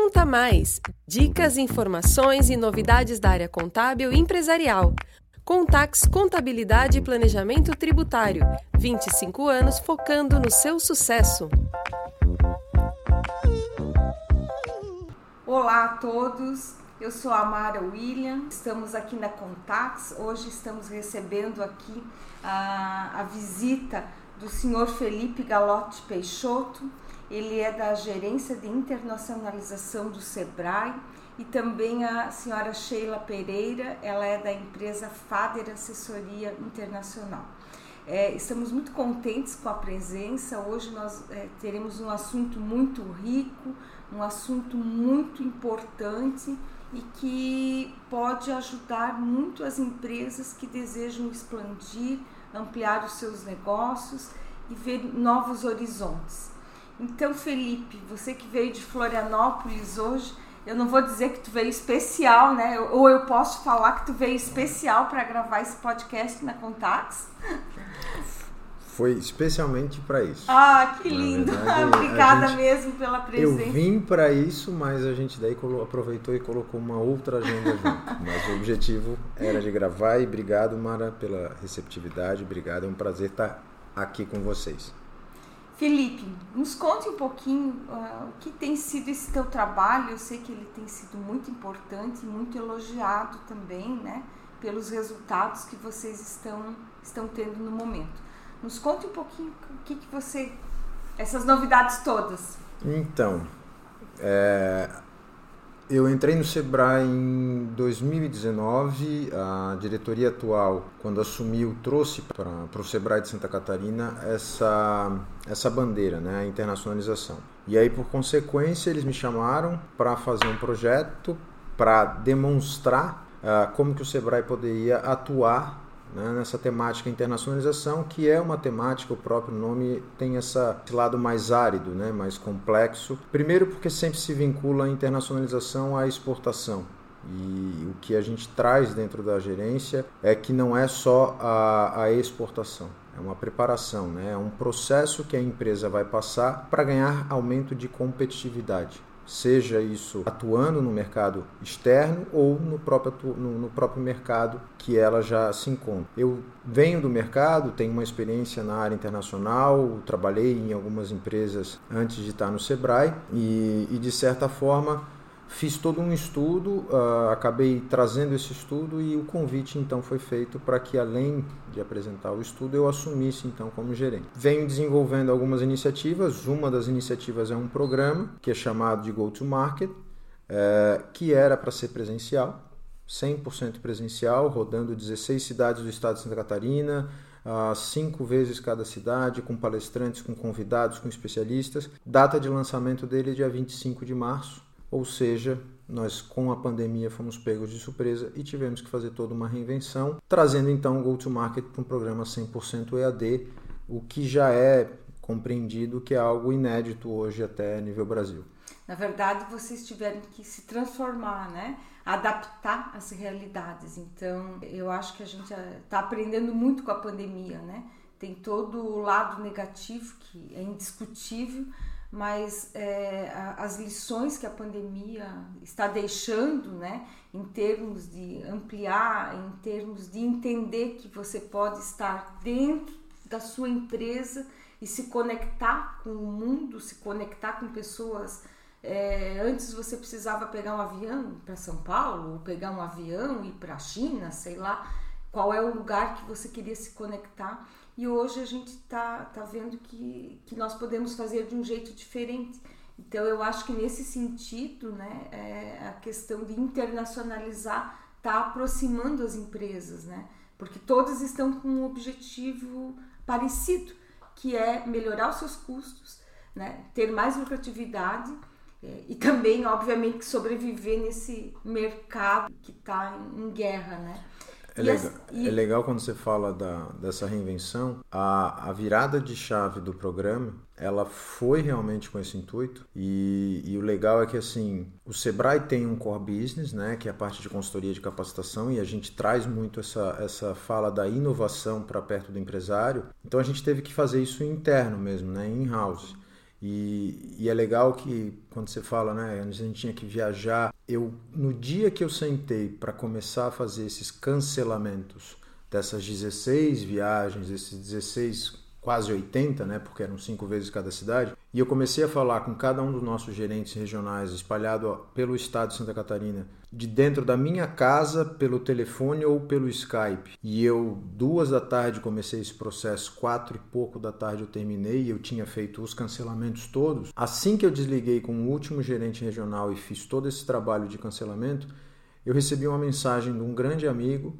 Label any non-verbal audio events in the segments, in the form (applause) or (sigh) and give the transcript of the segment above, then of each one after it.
Conta Mais! Dicas, informações e novidades da área contábil e empresarial. Contax Contabilidade e Planejamento Tributário. 25 anos focando no seu sucesso. Olá a todos, eu sou a Mara William, estamos aqui na Contax. Hoje estamos recebendo aqui a, a visita do senhor Felipe Galotti Peixoto. Ele é da Gerência de Internacionalização do SEBRAE e também a senhora Sheila Pereira, ela é da empresa Fader Assessoria Internacional. É, estamos muito contentes com a presença. Hoje nós é, teremos um assunto muito rico, um assunto muito importante e que pode ajudar muito as empresas que desejam expandir, ampliar os seus negócios e ver novos horizontes. Então, Felipe, você que veio de Florianópolis hoje, eu não vou dizer que tu veio especial, né? Ou eu posso falar que tu veio especial para gravar esse podcast na Contax? Foi especialmente para isso. Ah, que lindo! Verdade, (laughs) Obrigada gente, mesmo pela presença. Eu vim para isso, mas a gente daí aproveitou e colocou uma outra agenda junto. (laughs) Mas o objetivo era de gravar e obrigado, Mara, pela receptividade. Obrigado, é um prazer estar aqui com vocês. Felipe, nos conte um pouquinho uh, o que tem sido esse teu trabalho. Eu sei que ele tem sido muito importante e muito elogiado também, né? Pelos resultados que vocês estão, estão tendo no momento. Nos conte um pouquinho o que, que você. essas novidades todas. Então, é, eu entrei no Sebrae em 2019. A diretoria atual, quando assumiu, trouxe para o Sebrae de Santa Catarina essa, essa bandeira, né, a internacionalização. E aí, por consequência, eles me chamaram para fazer um projeto para demonstrar uh, como que o Sebrae poderia atuar né, nessa temática internacionalização, que é uma temática, o próprio nome tem essa, esse lado mais árido, né, mais complexo. Primeiro, porque sempre se vincula a internacionalização à exportação. E o que a gente traz dentro da gerência é que não é só a, a exportação, é uma preparação, né? é um processo que a empresa vai passar para ganhar aumento de competitividade seja isso atuando no mercado externo ou no próprio, no, no, próprio mercado que ela já se encontra. Eu venho do mercado, tenho uma experiência na área internacional, trabalhei em algumas empresas antes de estar no Sebrae e, e de certa forma Fiz todo um estudo, uh, acabei trazendo esse estudo e o convite então foi feito para que além de apresentar o estudo eu assumisse então como gerente. Venho desenvolvendo algumas iniciativas, uma das iniciativas é um programa que é chamado de Go to Market, uh, que era para ser presencial, 100% presencial, rodando 16 cidades do estado de Santa Catarina, uh, cinco vezes cada cidade, com palestrantes, com convidados, com especialistas. Data de lançamento dele é dia 25 de março ou seja, nós com a pandemia fomos pegos de surpresa e tivemos que fazer toda uma reinvenção, trazendo então o go-to-market para um programa 100% EAD, o que já é compreendido que é algo inédito hoje até nível Brasil. Na verdade, vocês tiveram que se transformar, né? Adaptar as realidades. Então, eu acho que a gente está aprendendo muito com a pandemia, né? Tem todo o lado negativo que é indiscutível, mas é, as lições que a pandemia está deixando, né, em termos de ampliar, em termos de entender que você pode estar dentro da sua empresa e se conectar com o mundo, se conectar com pessoas. É, antes você precisava pegar um avião para São Paulo, ou pegar um avião e ir para a China, sei lá qual é o lugar que você queria se conectar. E hoje a gente está tá vendo que, que nós podemos fazer de um jeito diferente. Então eu acho que nesse sentido, né, é, a questão de internacionalizar está aproximando as empresas, né? Porque todas estão com um objetivo parecido, que é melhorar os seus custos, né? ter mais lucratividade é, e também, obviamente, sobreviver nesse mercado que está em guerra, né? É legal, e... é legal quando você fala da, dessa reinvenção. A, a virada de chave do programa, ela foi realmente com esse intuito. E, e, o legal é que assim, o Sebrae tem um core business, né, que é a parte de consultoria de capacitação, e a gente traz muito essa, essa fala da inovação para perto do empresário. Então a gente teve que fazer isso interno mesmo, né, in-house. E, e, é legal que quando você fala, né, a gente tinha que viajar, eu no dia que eu sentei para começar a fazer esses cancelamentos dessas 16 viagens, esses 16 quase 80, né, porque eram cinco vezes cada cidade, e eu comecei a falar com cada um dos nossos gerentes regionais espalhado pelo estado de Santa Catarina, de dentro da minha casa, pelo telefone ou pelo Skype. E eu, duas da tarde, comecei esse processo, quatro e pouco da tarde eu terminei, e eu tinha feito os cancelamentos todos. Assim que eu desliguei com o último gerente regional e fiz todo esse trabalho de cancelamento, eu recebi uma mensagem de um grande amigo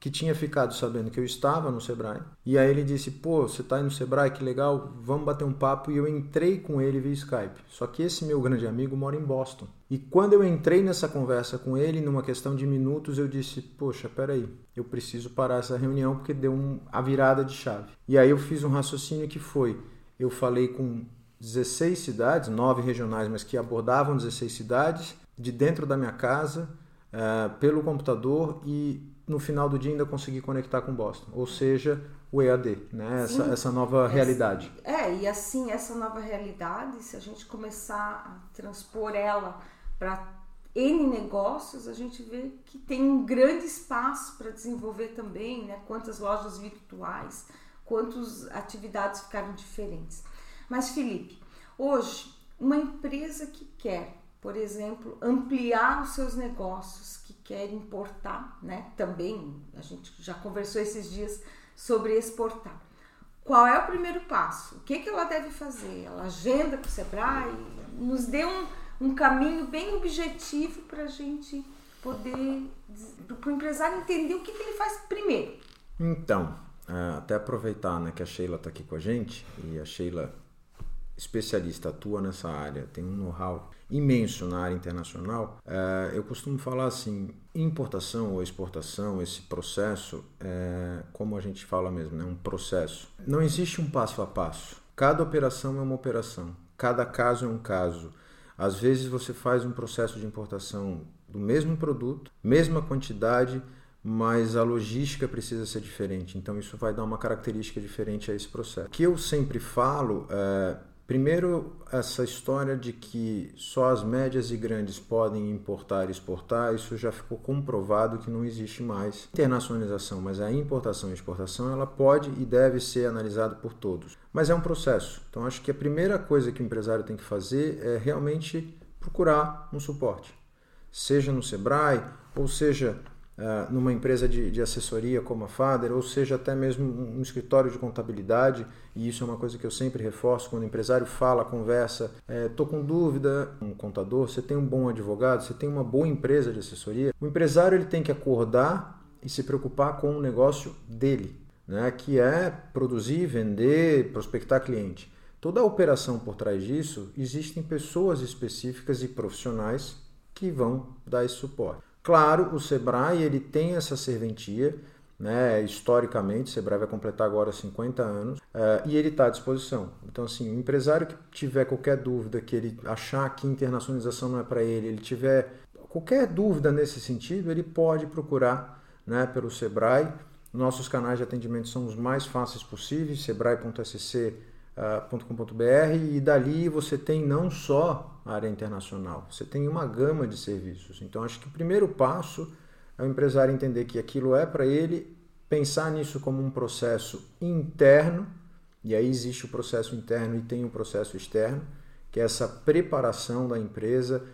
que tinha ficado sabendo que eu estava no Sebrae. E aí ele disse: "Pô, você está aí no Sebrae, que legal, vamos bater um papo". E eu entrei com ele via Skype. Só que esse meu grande amigo mora em Boston. E quando eu entrei nessa conversa com ele, numa questão de minutos, eu disse: "Poxa, peraí, eu preciso parar essa reunião porque deu um, a virada de chave". E aí eu fiz um raciocínio que foi: eu falei com 16 cidades, nove regionais, mas que abordavam 16 cidades, de dentro da minha casa, uh, pelo computador e no final do dia ainda conseguir conectar com Boston, ou seja, o EAD, né? Essa, essa nova realidade. É, e assim, essa nova realidade, se a gente começar a transpor ela para N negócios, a gente vê que tem um grande espaço para desenvolver também, né? Quantas lojas virtuais, quantas atividades ficaram diferentes. Mas, Felipe, hoje, uma empresa que quer, por exemplo, ampliar os seus negócios, quer importar, né? Também a gente já conversou esses dias sobre exportar. Qual é o primeiro passo? O que, que ela deve fazer? Ela agenda com o Sebrae, nos dê um, um caminho bem objetivo para a gente poder, para o empresário entender o que, que ele faz primeiro. Então, é, até aproveitar né, que a Sheila está aqui com a gente, e a Sheila, especialista, atua nessa área, tem um know-how imenso na área internacional, é, eu costumo falar assim: importação ou exportação, esse processo, é, como a gente fala mesmo, é né, um processo. Não existe um passo a passo. Cada operação é uma operação, cada caso é um caso. Às vezes você faz um processo de importação do mesmo produto, mesma quantidade, mas a logística precisa ser diferente. Então isso vai dar uma característica diferente a esse processo. O que eu sempre falo é Primeiro, essa história de que só as médias e grandes podem importar e exportar, isso já ficou comprovado que não existe mais internacionalização, mas a importação e exportação ela pode e deve ser analisada por todos. Mas é um processo. Então acho que a primeira coisa que o empresário tem que fazer é realmente procurar um suporte. Seja no Sebrae, ou seja uh, numa empresa de, de, assessoria como a Fader, ou seja, até mesmo um escritório de contabilidade, e isso é uma coisa que eu sempre reforço, quando o empresário fala, conversa, estou é, com dúvida, um contador, você tem um bom advogado, você tem uma boa empresa de assessoria, o empresário ele tem que acordar e se preocupar com o negócio dele, né, que é produzir, vender, prospectar cliente. Toda a operação por trás disso, existem pessoas específicas e profissionais que vão dar esse suporte. Claro, o Sebrae ele tem essa serventia, né? historicamente, o Sebrae vai completar agora 50 anos, uh, e ele está à disposição. Então, assim, o empresário que tiver qualquer dúvida, que ele achar que internacionalização não é para ele, ele tiver qualquer dúvida nesse sentido, ele pode procurar né, pelo Sebrae. Nossos canais de atendimento são os mais fáceis possíveis, sebrae.sc .com.br e dali você tem não só a área internacional, você tem uma gama de serviços. Então acho que o primeiro passo é o empresário entender que aquilo é para ele, pensar nisso como um processo interno, e aí existe o processo interno e tem o processo externo, que é essa preparação da empresa,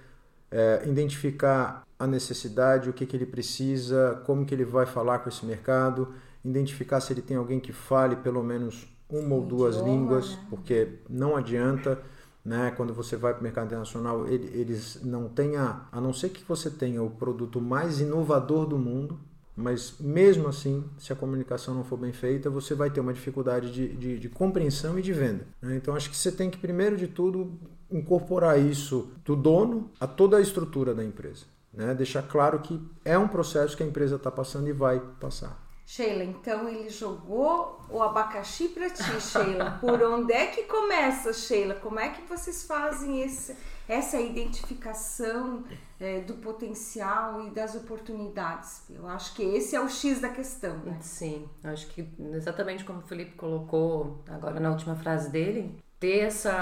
é, identificar a necessidade, o que, que ele precisa, como que ele vai falar com esse mercado, identificar se ele tem alguém que fale pelo menos uma ou duas idioma, línguas, né? porque não adianta, né? Quando você vai para o mercado internacional, eles não têm a, a não ser que você tenha o produto mais inovador do mundo, mas mesmo assim, se a comunicação não for bem feita, você vai ter uma dificuldade de, de, de compreensão e de venda. Né? Então acho que você tem que primeiro de tudo incorporar isso do dono a toda a estrutura da empresa. Né? Deixar claro que é um processo que a empresa está passando e vai passar. Sheila, então ele jogou o abacaxi para ti, Sheila. Por onde é que começa, Sheila? Como é que vocês fazem esse, essa identificação é, do potencial e das oportunidades? Eu acho que esse é o X da questão. Né? Sim, acho que exatamente como o Felipe colocou agora na última frase dele, ter essa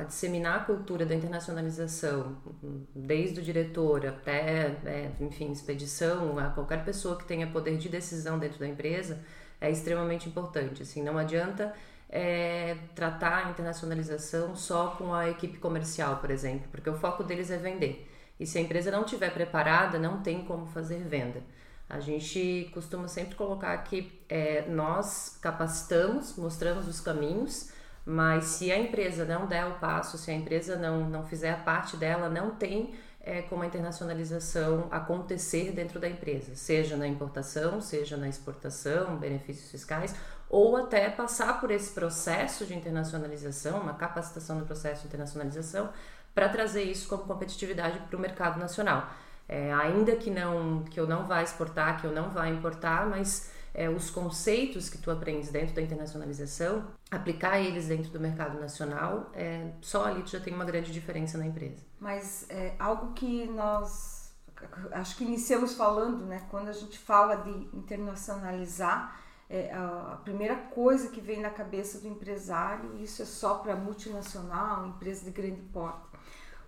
a, disseminar a cultura da internacionalização desde o diretor até é, enfim expedição a qualquer pessoa que tenha poder de decisão dentro da empresa é extremamente importante assim não adianta é, tratar a internacionalização só com a equipe comercial por exemplo porque o foco deles é vender. E se a empresa não estiver preparada não tem como fazer venda. A gente costuma sempre colocar que é, nós capacitamos mostramos os caminhos mas se a empresa não der o passo, se a empresa não, não fizer a parte dela, não tem é, como a internacionalização acontecer dentro da empresa, seja na importação, seja na exportação, benefícios fiscais, ou até passar por esse processo de internacionalização, uma capacitação no processo de internacionalização, para trazer isso como competitividade para o mercado nacional. É, ainda que não que eu não vá exportar, que eu não vá importar, mas é, os conceitos que tu aprendes dentro da internacionalização, aplicar eles dentro do mercado nacional, é, só ali tu já tem uma grande diferença na empresa. Mas é algo que nós acho que iniciamos falando, né? Quando a gente fala de internacionalizar, é, a primeira coisa que vem na cabeça do empresário, isso é só para multinacional, empresa de grande porte.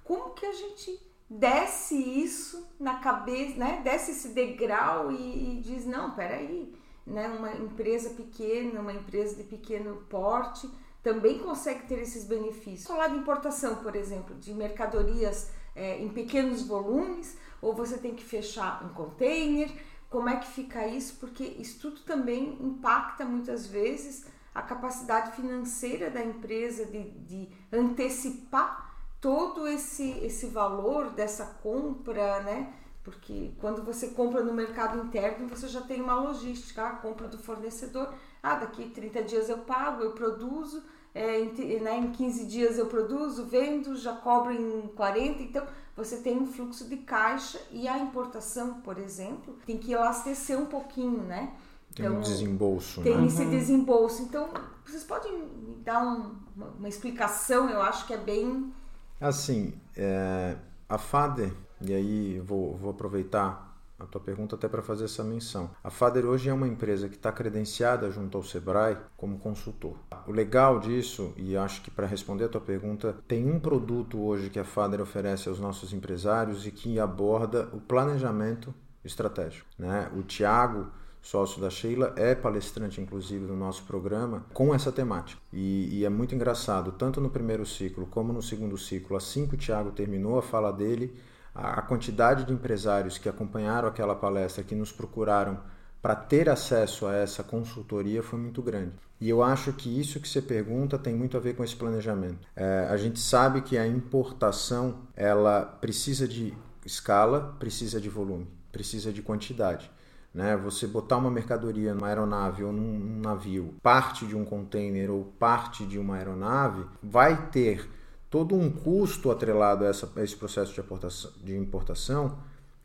Como que a gente desce isso na cabeça, né? Desce esse degrau e, e diz não, peraí, né, uma empresa pequena, uma empresa de pequeno porte, também consegue ter esses benefícios. Falar de importação, por exemplo, de mercadorias é, em pequenos volumes, ou você tem que fechar um container, como é que fica isso? Porque isso tudo também impacta muitas vezes a capacidade financeira da empresa de, de antecipar todo esse, esse valor dessa compra, né? Porque quando você compra no mercado interno, você já tem uma logística, a compra do fornecedor. Ah, daqui 30 dias eu pago, eu produzo, é, em, né, em 15 dias eu produzo, vendo, já cobro em 40. Então, você tem um fluxo de caixa e a importação, por exemplo, tem que elastecer um pouquinho, né? Tem então, um desembolso. Tem né? esse uhum. desembolso. Então, vocês podem me dar um, uma, uma, explicação? Eu acho que é bem. Assim, é, a FADER e aí vou, vou aproveitar a tua pergunta até para fazer essa menção. A Fader hoje é uma empresa que está credenciada junto ao Sebrae como consultor. O legal disso, e acho que para responder a tua pergunta, tem um produto hoje que a Fader oferece aos nossos empresários e que aborda o planejamento estratégico. Né? O Tiago, sócio da Sheila, é palestrante inclusive do nosso programa com essa temática. E, e é muito engraçado, tanto no primeiro ciclo como no segundo ciclo, assim que o Tiago terminou a fala dele, a quantidade de empresários que acompanharam aquela palestra, que nos procuraram para ter acesso a essa consultoria foi muito grande. E eu acho que isso que você pergunta tem muito a ver com esse planejamento. É, a gente sabe que a importação ela precisa de escala, precisa de volume, precisa de quantidade. Né? Você botar uma mercadoria numa aeronave ou num navio, parte de um container ou parte de uma aeronave, vai ter todo um custo atrelado a, essa, a esse processo de importação, de importação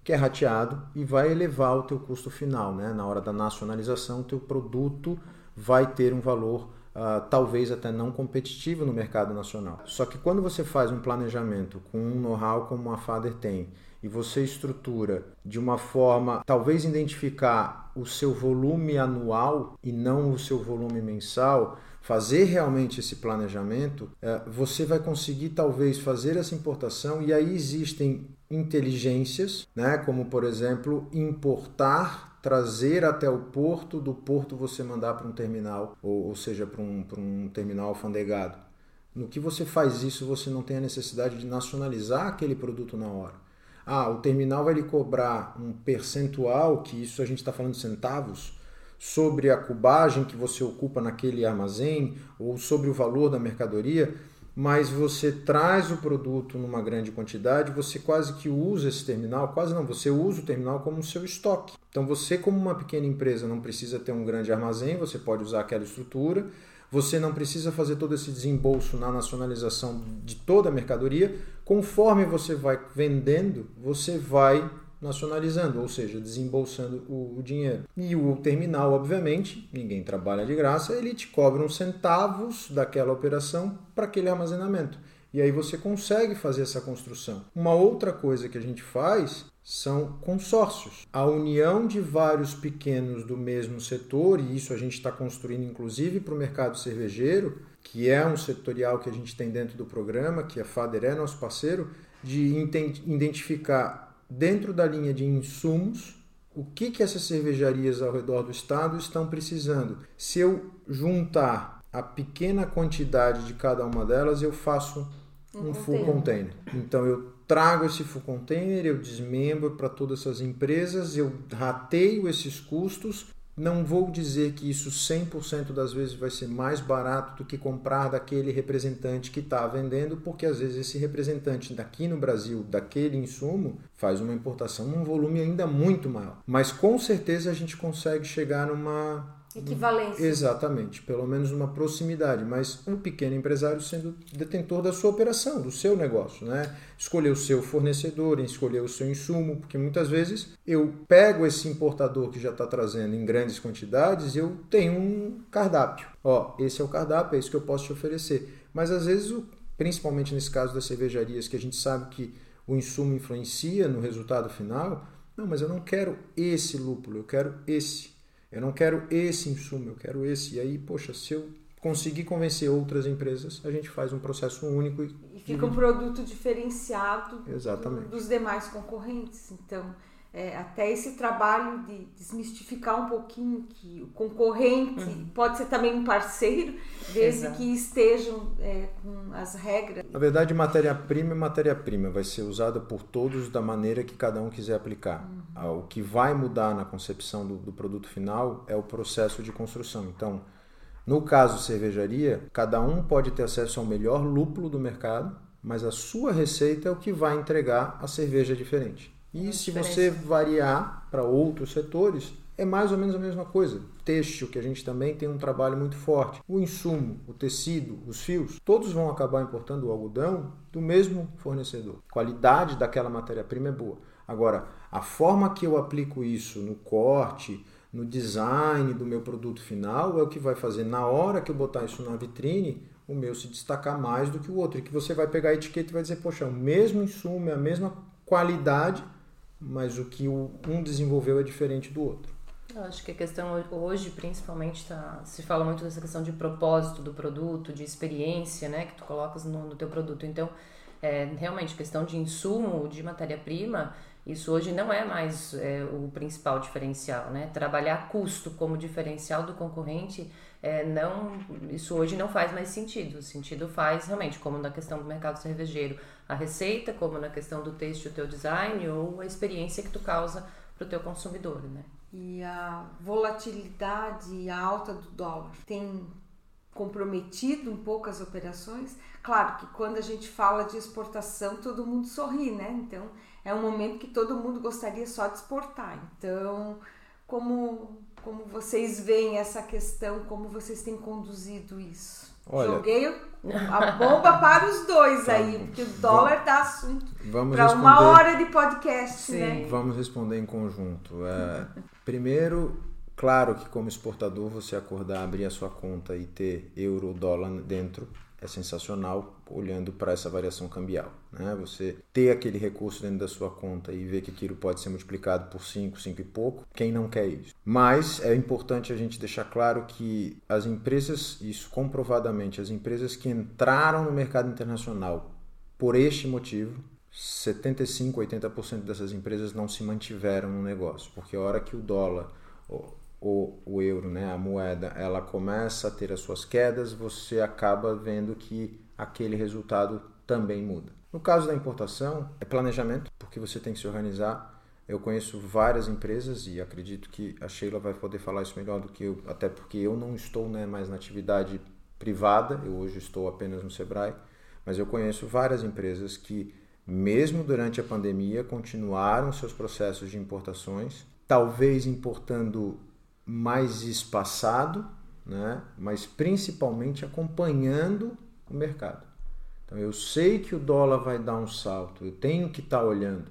que é rateado e vai elevar o teu custo final. Né? Na hora da nacionalização, o teu produto vai ter um valor uh, talvez até não competitivo no mercado nacional. Só que quando você faz um planejamento com um know-how como a Fader tem e você estrutura de uma forma, talvez identificar o seu volume anual e não o seu volume mensal, fazer realmente esse planejamento, é, você vai conseguir talvez fazer essa importação e aí existem inteligências, né, como por exemplo importar, trazer até o porto, do porto você mandar para um terminal, ou, ou seja, para um, para um terminal alfandegado. No que você faz isso, você não tem a necessidade de nacionalizar aquele produto na hora. Ah, o terminal vai lhe cobrar um percentual, que isso a gente está falando centavos, sobre a cubagem que você ocupa naquele armazém ou sobre o valor da mercadoria, mas você traz o produto numa grande quantidade, você quase que usa esse terminal, quase não, você usa o terminal como seu estoque. Então você, como uma pequena empresa, não precisa ter um grande armazém, você pode usar aquela estrutura, você não precisa fazer todo esse desembolso na nacionalização de toda a mercadoria. Conforme você vai vendendo, você vai nacionalizando, ou seja, desembolsando o, dinheiro. E o terminal, obviamente, ninguém trabalha de graça, ele te cobra uns centavos daquela operação para aquele armazenamento. E aí você consegue fazer essa construção. Uma outra coisa que a gente faz são consórcios. A união de vários pequenos do mesmo setor, e isso a gente está construindo inclusive para o mercado cervejeiro, que é um setorial que a gente tem dentro do programa, que a FADER é nosso parceiro, de identificar dentro da linha de insumos o que, que essas cervejarias ao redor do estado estão precisando. Se eu juntar a pequena quantidade de cada uma delas, eu faço um, um full container. Então eu trago esse full container, eu desmembro para todas essas empresas, eu rateio esses custos não vou dizer que isso 100% das vezes vai ser mais barato do que comprar daquele representante que está vendendo, porque às vezes esse representante daqui no Brasil, daquele insumo, faz uma importação num volume ainda muito maior. Mas com certeza a gente consegue chegar numa Equivalência. Exatamente, pelo menos uma proximidade, mas um pequeno empresário sendo detentor da sua operação, do seu negócio, né? Escolher o seu fornecedor, escolher o seu insumo, porque muitas vezes eu pego esse importador que já está trazendo em grandes quantidades eu tenho um cardápio. Ó, esse é o cardápio, é isso que eu posso te oferecer. Mas às vezes, principalmente nesse caso das cervejarias, que a gente sabe que o insumo influencia no resultado final, não, mas eu não quero esse lúpulo, eu quero esse. Eu não quero esse insumo, eu quero esse. E aí, poxa, se eu conseguir convencer outras empresas, a gente faz um processo único. E, e fica um produto diferenciado Exatamente. dos demais concorrentes. Então, é, até esse trabalho de desmistificar um pouquinho que o concorrente uhum. pode ser também um parceiro, desde Exato. que estejam é, com as regras. Na verdade, matéria-prima é matéria-prima, vai ser usada por todos da maneira que cada um quiser aplicar. Uhum. O que vai mudar na concepção do, do produto final é o processo de construção. Então, no caso cervejaria, cada um pode ter acesso ao melhor lúpulo do mercado, mas a sua receita é o que vai entregar a cerveja diferente. E se você variar para outros setores, é mais ou menos a mesma coisa. Têxtil, que a gente também tem um trabalho muito forte. O insumo, o tecido, os fios, todos vão acabar importando o algodão do mesmo fornecedor. A qualidade daquela matéria-prima é boa. Agora, a forma que eu aplico isso no corte, no design do meu produto final, é o que vai fazer na hora que eu botar isso na vitrine, o meu se destacar mais do que o outro. E que você vai pegar a etiqueta e vai dizer, poxa, o mesmo insumo, é a mesma qualidade, mas o que um desenvolveu é diferente do outro. Eu acho que a questão hoje, principalmente, tá, se fala muito dessa questão de propósito do produto, de experiência, né, que tu colocas no, no teu produto. Então, é, realmente, questão de insumo, de matéria-prima, isso hoje não é mais é, o principal diferencial, né? Trabalhar custo como diferencial do concorrente, é, não, isso hoje não faz mais sentido. O sentido faz realmente, como na questão do mercado cervejeiro, a receita, como na questão do texto, o teu design ou a experiência que tu causa para o teu consumidor, né? E a volatilidade e a alta do dólar tem comprometido um pouco as operações. Claro que quando a gente fala de exportação, todo mundo sorri, né? Então é um momento que todo mundo gostaria só de exportar. Então, como como vocês veem essa questão, como vocês têm conduzido isso? Olha, Joguei (laughs) a bomba para os dois tá, aí, porque o dólar dá assunto para uma hora de podcast, né? Sim. né? Vamos responder em conjunto. É, primeiro, claro que como exportador você acordar, abrir a sua conta e ter euro, dólar dentro é sensacional olhando para essa variação cambial. Né? Você ter aquele recurso dentro da sua conta e ver que aquilo pode ser multiplicado por 5, 5 e pouco, quem não quer isso? Mas é importante a gente deixar claro que as empresas, isso comprovadamente, as empresas que entraram no mercado internacional por este motivo, 75, 80% dessas empresas não se mantiveram no negócio, porque a hora que o dólar o, o euro, né, a moeda, ela começa a ter as suas quedas, você acaba vendo que aquele resultado também muda. No caso da importação, é planejamento, porque você tem que se organizar. Eu conheço várias empresas e acredito que a Sheila vai poder falar isso melhor do que eu, até porque eu não estou né, mais na atividade privada, eu hoje estou apenas no Sebrae, mas eu conheço várias empresas que, mesmo durante a pandemia, continuaram seus processos de importações, talvez importando mais espaçado, né? mas principalmente acompanhando o mercado. Então eu sei que o dólar vai dar um salto, eu tenho que estar tá olhando.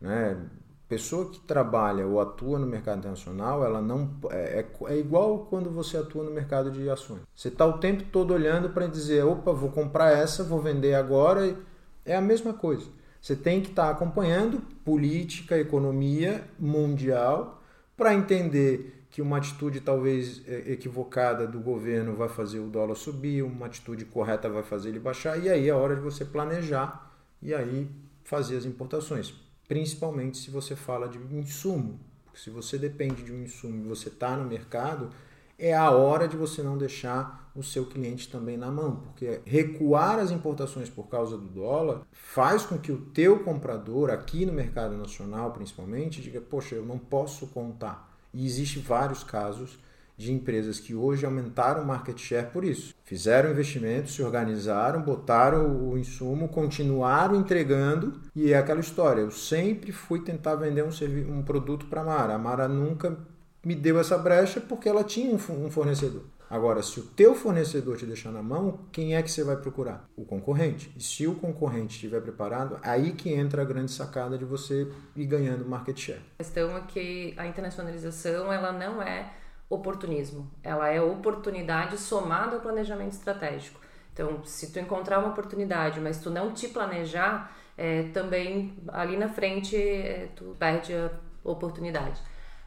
Né? Pessoa que trabalha ou atua no mercado internacional, ela não é, é, é igual quando você atua no mercado de ações. Você está o tempo todo olhando para dizer, opa, vou comprar essa, vou vender agora. É a mesma coisa. Você tem que estar tá acompanhando política, economia mundial para entender que uma atitude talvez é, equivocada do governo vai fazer o dólar subir, uma atitude correta vai fazer ele baixar, e aí é hora de você planejar e aí fazer as importações, principalmente se você fala de insumo. Porque se você depende de um insumo e você está no mercado, é a hora de você não deixar o seu cliente também na mão, porque recuar as importações por causa do dólar faz com que o teu comprador aqui no mercado nacional, principalmente, diga: "Poxa, eu não posso contar". E existem vários casos de empresas que hoje aumentaram o market share por isso. Fizeram investimentos, se organizaram, botaram o insumo, continuaram entregando e é aquela história. Eu sempre fui tentar vender um, um produto para a Mara. A Mara nunca me deu essa brecha porque ela tinha um fornecedor. Agora, se o teu fornecedor te deixar na mão, quem é que você vai procurar? O concorrente. E se o concorrente estiver preparado, aí que entra a grande sacada de você ir ganhando market share. A questão é que a internacionalização ela não é oportunismo, ela é oportunidade somada ao planejamento estratégico. Então, se tu encontrar uma oportunidade, mas tu não te planejar, é, também ali na frente é, tu perde a oportunidade.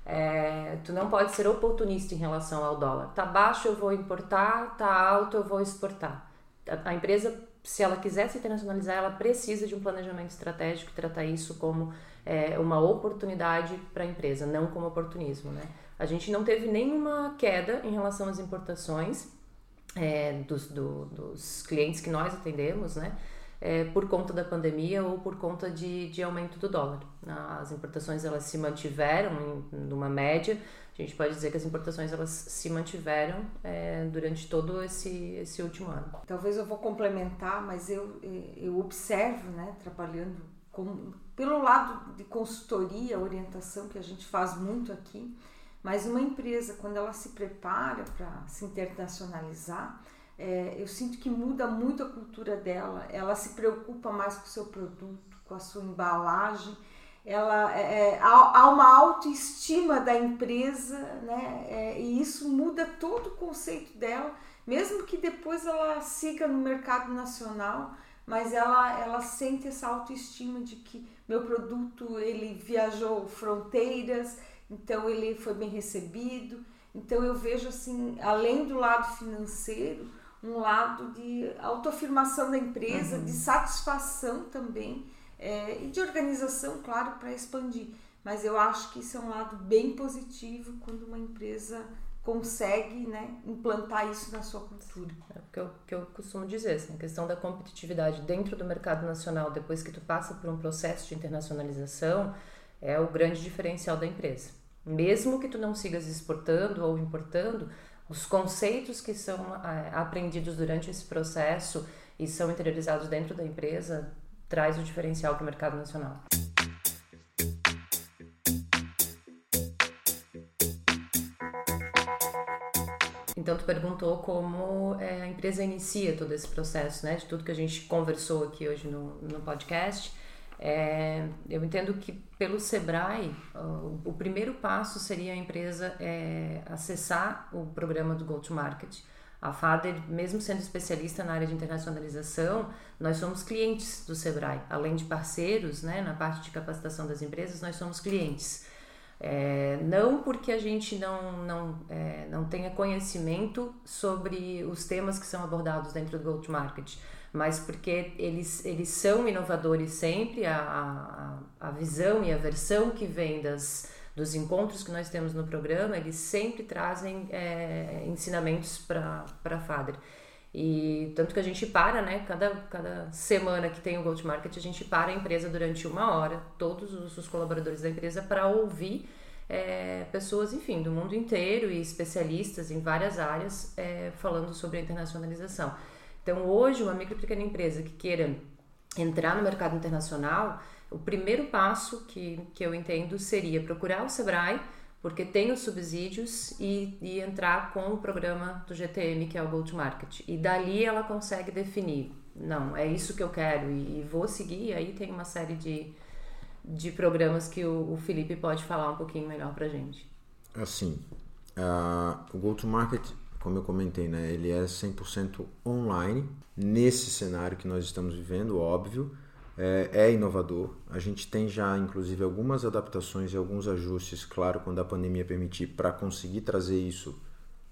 É, tu não pode ser oportunista em relação ao dólar. Tá baixo, eu vou importar, tá alto, eu vou exportar. A, a empresa, se ela quiser se internacionalizar, ela precisa de um planejamento estratégico e tratar isso como é, uma oportunidade para a empresa, não como oportunismo. Né? A gente não teve nenhuma queda em relação às importações é, dos, do, dos clientes que nós atendemos, né? É, por conta da pandemia ou por conta de, de aumento do dólar. As importações elas se mantiveram em numa média. A gente pode dizer que as importações elas se mantiveram é, durante todo esse, esse último ano. Talvez eu vou complementar, mas eu, eu observo, né, trabalhando com, pelo lado de consultoria, orientação que a gente faz muito aqui, mas uma empresa quando ela se prepara para se internacionalizar, é, eu sinto que muda muito a cultura dela. Ela se preocupa mais com o seu produto, com a sua embalagem. Ela é, é há, há, uma autoestima da empresa, né? É, e isso muda todo o conceito dela, mesmo que depois ela siga no mercado nacional, mas ela, ela sente essa autoestima de que meu produto ele viajou fronteiras, então ele foi bem recebido. Então eu vejo assim, além do lado financeiro, um lado de autoafirmação da empresa, uhum. de satisfação também é, e de organização, claro, para expandir. Mas eu acho que isso é um lado bem positivo quando uma empresa consegue né, implantar isso na sua cultura. É o que eu, que eu costumo dizer, assim, a questão da competitividade dentro do mercado nacional, depois que tu passa por um processo de internacionalização, é o grande diferencial da empresa. Mesmo que tu não sigas exportando ou importando, os conceitos que são é, aprendidos durante esse processo e são interiorizados dentro da empresa traz o diferencial para o mercado nacional. Então, tu perguntou como é, a empresa inicia todo esse processo, né? De tudo que a gente conversou aqui hoje no, no podcast. É, eu entendo que pelo Sebrae, o, o primeiro passo seria a empresa é, acessar o programa do Go-to-Market. A FADER, mesmo sendo especialista na área de internacionalização, nós somos clientes do Sebrae. Além de parceiros, né, na parte de capacitação das empresas, nós somos clientes. É, não porque a gente não, não, é, não tenha conhecimento sobre os temas que são abordados dentro do Go-to-Market, mas porque eles, eles são inovadores sempre, a, a, a visão e a versão que vem das, dos encontros que nós temos no programa, eles sempre trazem é, ensinamentos para a FADER. E tanto que a gente para, né? Cada, cada semana que tem o Go to Market, a gente para a empresa durante uma hora, todos os, os colaboradores da empresa, para ouvir é, pessoas, enfim, do mundo inteiro e especialistas em várias áreas é, falando sobre a internacionalização. Então, hoje, uma micro e pequena empresa que queira entrar no mercado internacional, o primeiro passo que, que eu entendo seria procurar o Sebrae, porque tem os subsídios, e, e entrar com o programa do GTM, que é o Go to Market. E dali ela consegue definir, não, é isso que eu quero e, e vou seguir. Aí tem uma série de, de programas que o, o Felipe pode falar um pouquinho melhor para gente. Assim, uh, o Go to Market como eu comentei, né, ele é 100% online nesse cenário que nós estamos vivendo, óbvio, é, é, inovador. A gente tem já, inclusive, algumas adaptações e alguns ajustes, claro, quando a pandemia permitir, para conseguir trazer isso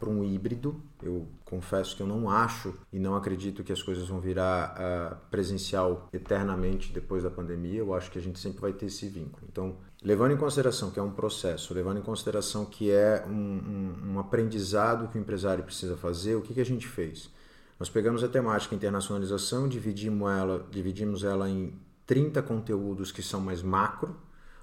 para um híbrido. Eu confesso que eu não acho e não acredito que as coisas vão virar uh, presencial eternamente depois da pandemia. Eu acho que a gente sempre vai ter esse vínculo. Então, levando em consideração que é um processo, levando em consideração que é um, um, um aprendizado que o empresário precisa fazer, o que, que a gente fez? Nós pegamos a temática internacionalização, dividimos ela, dividimos ela em 30 conteúdos que são mais macro,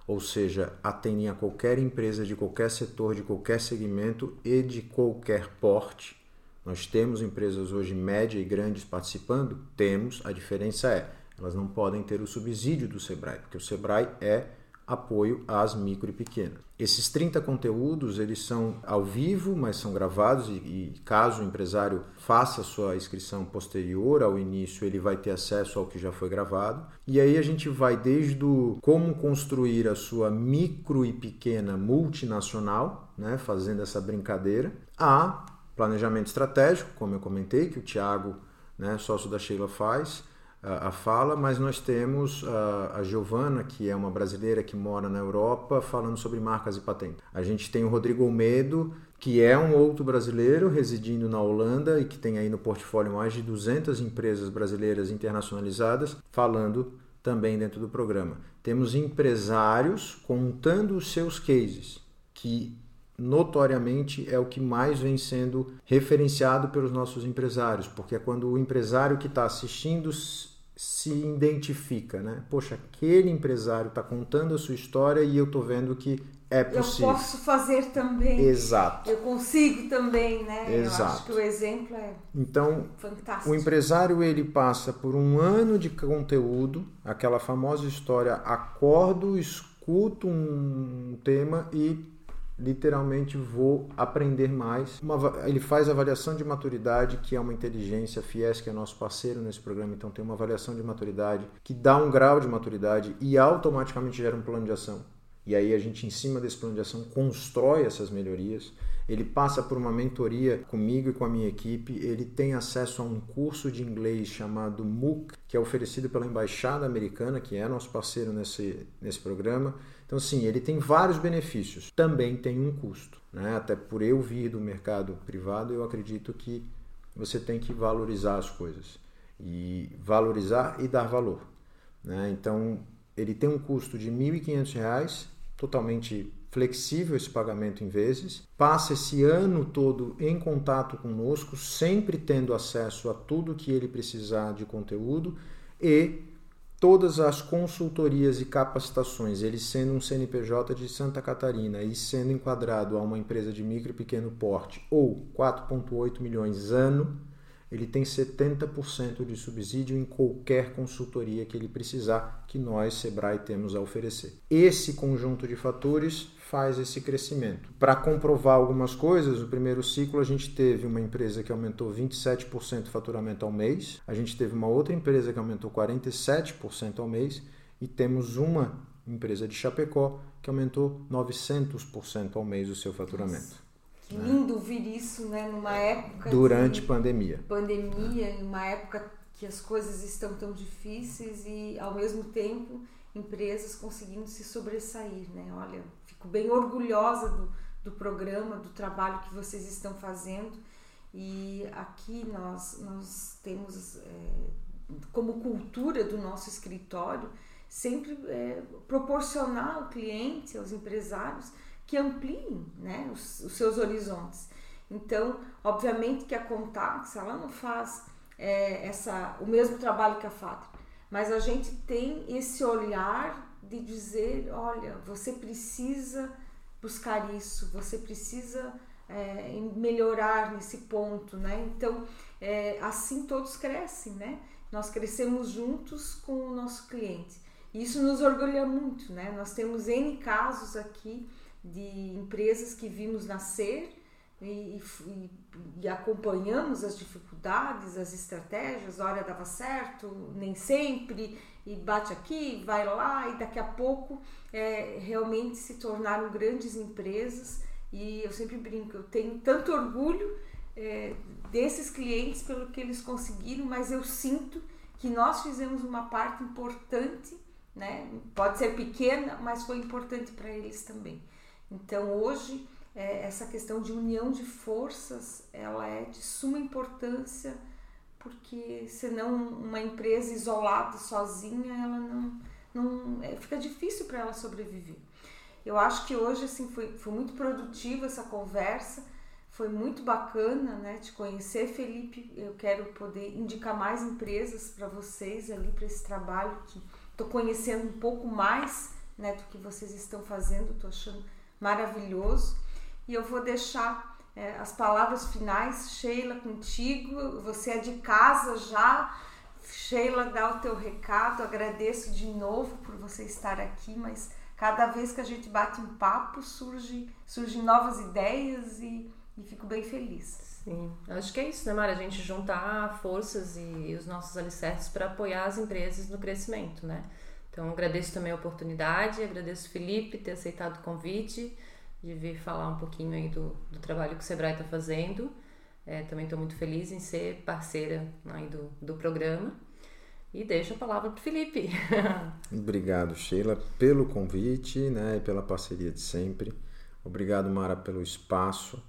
ou seja, atendem a qualquer empresa de qualquer setor, de qualquer segmento e de qualquer porte. Nós temos empresas hoje média e grandes participando? Temos, a diferença é, elas não podem ter o subsídio do Sebrae, porque o Sebrae é apoio às micro e pequenas. Esses 30 conteúdos, eles são ao vivo, mas são gravados e, e, caso o empresário faça sua inscrição posterior ao início, ele vai ter acesso ao que já foi gravado. E aí a gente vai desde o como construir a sua micro e pequena multinacional, né, fazendo essa brincadeira, a planejamento estratégico, como eu comentei, que o Tiago, né, sócio da Sheila faz, a, fala, mas nós temos a, a Giovana, que é uma brasileira que mora na Europa, falando sobre marcas e patentes. A gente tem o Rodrigo Olmedo, que é um outro brasileiro residindo na Holanda e que tem aí no portfólio mais de 200 empresas brasileiras internacionalizadas, falando também dentro do programa. Temos empresários contando os seus cases, que notoriamente é o que mais vem sendo referenciado pelos nossos empresários, porque é quando o empresário que está assistindo se identifica, né? Poxa, aquele empresário está contando a sua história e eu estou vendo que é possível. Eu posso fazer também. Exato. Eu consigo também, né? Exato. Eu acho que o exemplo é então, fantástico. O empresário ele passa por um ano de conteúdo, aquela famosa história: acordo, escuto um tema e literalmente vou aprender mais. Uma, ele faz avaliação de maturidade, que é uma inteligência, FIES, que é nosso parceiro nesse programa, então tem uma avaliação de maturidade que dá um grau de maturidade e automaticamente gera um plano de ação. E aí a gente, em cima desse plano de ação, constrói essas melhorias. Ele passa por uma mentoria comigo e com a minha equipe. Ele tem acesso a um curso de inglês chamado MOOC, que é oferecido pela Embaixada Americana, que é nosso parceiro nesse, nesse programa. Então, sim, ele tem vários benefícios, também tem um custo. Né? Até por eu vir do mercado privado, eu acredito que você tem que valorizar as coisas. E valorizar e dar valor. Né? Então, ele tem um custo de R$ 1.500, totalmente flexível esse pagamento em vezes. Passa esse ano todo em contato conosco, sempre tendo acesso a tudo que ele precisar de conteúdo e todas as consultorias e capacitações, ele sendo um CNPJ de Santa Catarina e sendo enquadrado a uma empresa de micro e pequeno porte ou 4,8 milhões ano, ele tem 70% de subsídio em qualquer consultoria que ele precisar, que nós, Sebrae, temos a oferecer. Esse conjunto de fatores faz esse crescimento. Para comprovar algumas coisas, no primeiro ciclo a gente teve uma empresa que aumentou 27% de faturamento ao mês, a gente teve uma outra empresa que aumentou 47% ao mês e temos uma empresa de Chapecó que aumentou 900% ao mês o seu faturamento. Que lindo ouvir isso, né? Numa época. Durante pandemia. Pandemia, em uma época que as coisas estão tão difíceis e, ao mesmo tempo, empresas conseguindo se sobressair, né? Olha, fico bem orgulhosa do, do programa, do trabalho que vocês estão fazendo. E aqui nós, nós temos, é, como cultura do nosso escritório, sempre é, proporcionar ao cliente, aos empresários, que ampliem né, os, os, seus horizontes. Então, obviamente que a Contax ela não faz é, essa, o mesmo trabalho que a FATRA, mas a gente tem esse olhar de dizer, olha, você precisa buscar isso, você precisa é, melhorar nesse ponto, né? Então, é, assim todos crescem, né? Nós crescemos juntos com o nosso cliente. Isso nos orgulha muito, né? Nós temos N casos aqui de empresas que vimos nascer e, e, e, acompanhamos as dificuldades, as estratégias, olha, dava certo, nem sempre, e bate aqui, vai lá, e daqui a pouco é, realmente se tornaram grandes empresas. E eu sempre brinco, eu tenho tanto orgulho é, desses clientes pelo que eles conseguiram, mas eu sinto que nós fizemos uma parte importante, né? Pode ser pequena, mas foi importante para eles também. Então hoje é, essa questão de união de forças, ela é de suma importância, porque senão uma empresa isolada, sozinha, ela não, não é, fica difícil para ela sobreviver. Eu acho que hoje assim foi, foi muito produtiva essa conversa, foi muito bacana, né, te conhecer, Felipe. Eu quero poder indicar mais empresas para vocês ali para esse trabalho estou conhecendo um pouco mais, né, do que vocês estão fazendo. Estou achando maravilhoso e eu vou deixar é, as palavras finais, Sheila, contigo. Você é de casa já. Sheila, dá o teu recado. Agradeço de novo por você estar aqui, mas cada vez que a gente bate um papo surge, surgem novas ideias e, e fico bem feliz. Sim, acho que é isso, né, Mara? A gente juntar forças e os nossos alicerces para apoiar as empresas no crescimento, né? Então, agradeço também a oportunidade, agradeço Felipe ter aceitado o convite de vir falar um pouquinho aí do, do trabalho que o Sebrae está fazendo. É, também estou muito feliz em ser parceira aí do, do programa. E deixo a palavra para o Felipe. (laughs) Obrigado, Sheila, pelo convite né, e pela parceria de sempre. Obrigado, Mara, pelo espaço.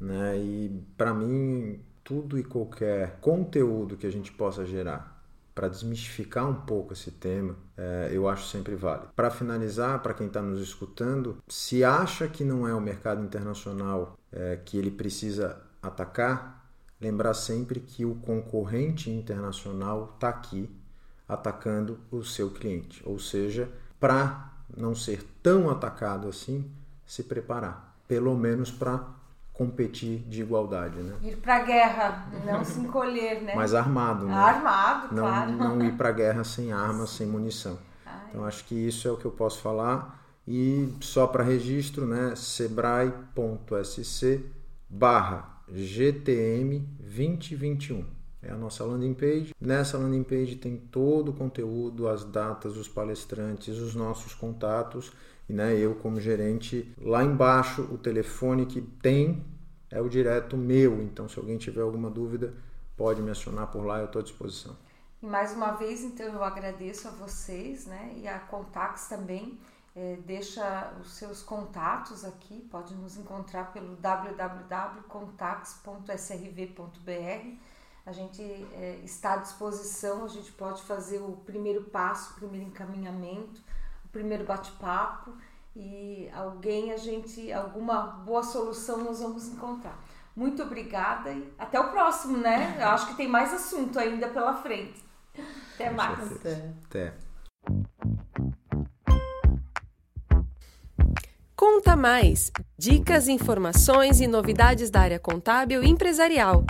Né, e para mim, tudo e qualquer conteúdo que a gente possa gerar para desmistificar um pouco esse tema, é, eu acho sempre válido. Para finalizar, para quem está nos escutando, se acha que não é o mercado internacional é, que ele precisa atacar, lembrar sempre que o concorrente internacional está aqui atacando o seu cliente. Ou seja, para não ser tão atacado assim, se preparar, pelo menos para competir de igualdade, né? Ir para a guerra, não se encolher, né? Mas armado, né? Armado, não, claro. Não ir para a guerra sem (laughs) armas, sem munição. Ai. Então acho que isso é o que eu posso falar e só para registro, né? Sebrae.sc barra GTM 2021 é a nossa landing page. Nessa landing page tem todo o conteúdo, as datas, os palestrantes, os nossos contatos e né, eu como gerente lá embaixo o telefone que tem é o direto meu, então se alguém tiver alguma dúvida pode me acionar por lá, eu estou à disposição. E mais uma vez então eu agradeço a vocês, né, e a Contax também é, deixa os seus contatos aqui, pode nos encontrar pelo www.contax.srv.br. A gente é, está à disposição, a gente pode fazer o primeiro passo, o primeiro encaminhamento o primeiro bate-papo e alguém a gente alguma boa solução nós vamos encontrar. Muito obrigada e até o próximo, né? Eu acho que tem mais assunto ainda pela frente. Até mais. Até. Até. Conta mais! Dicas, informações e novidades da área contábil e empresarial.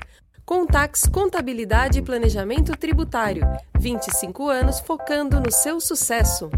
Contax Contabilidade e Planejamento Tributário. 25 anos focando no seu sucesso.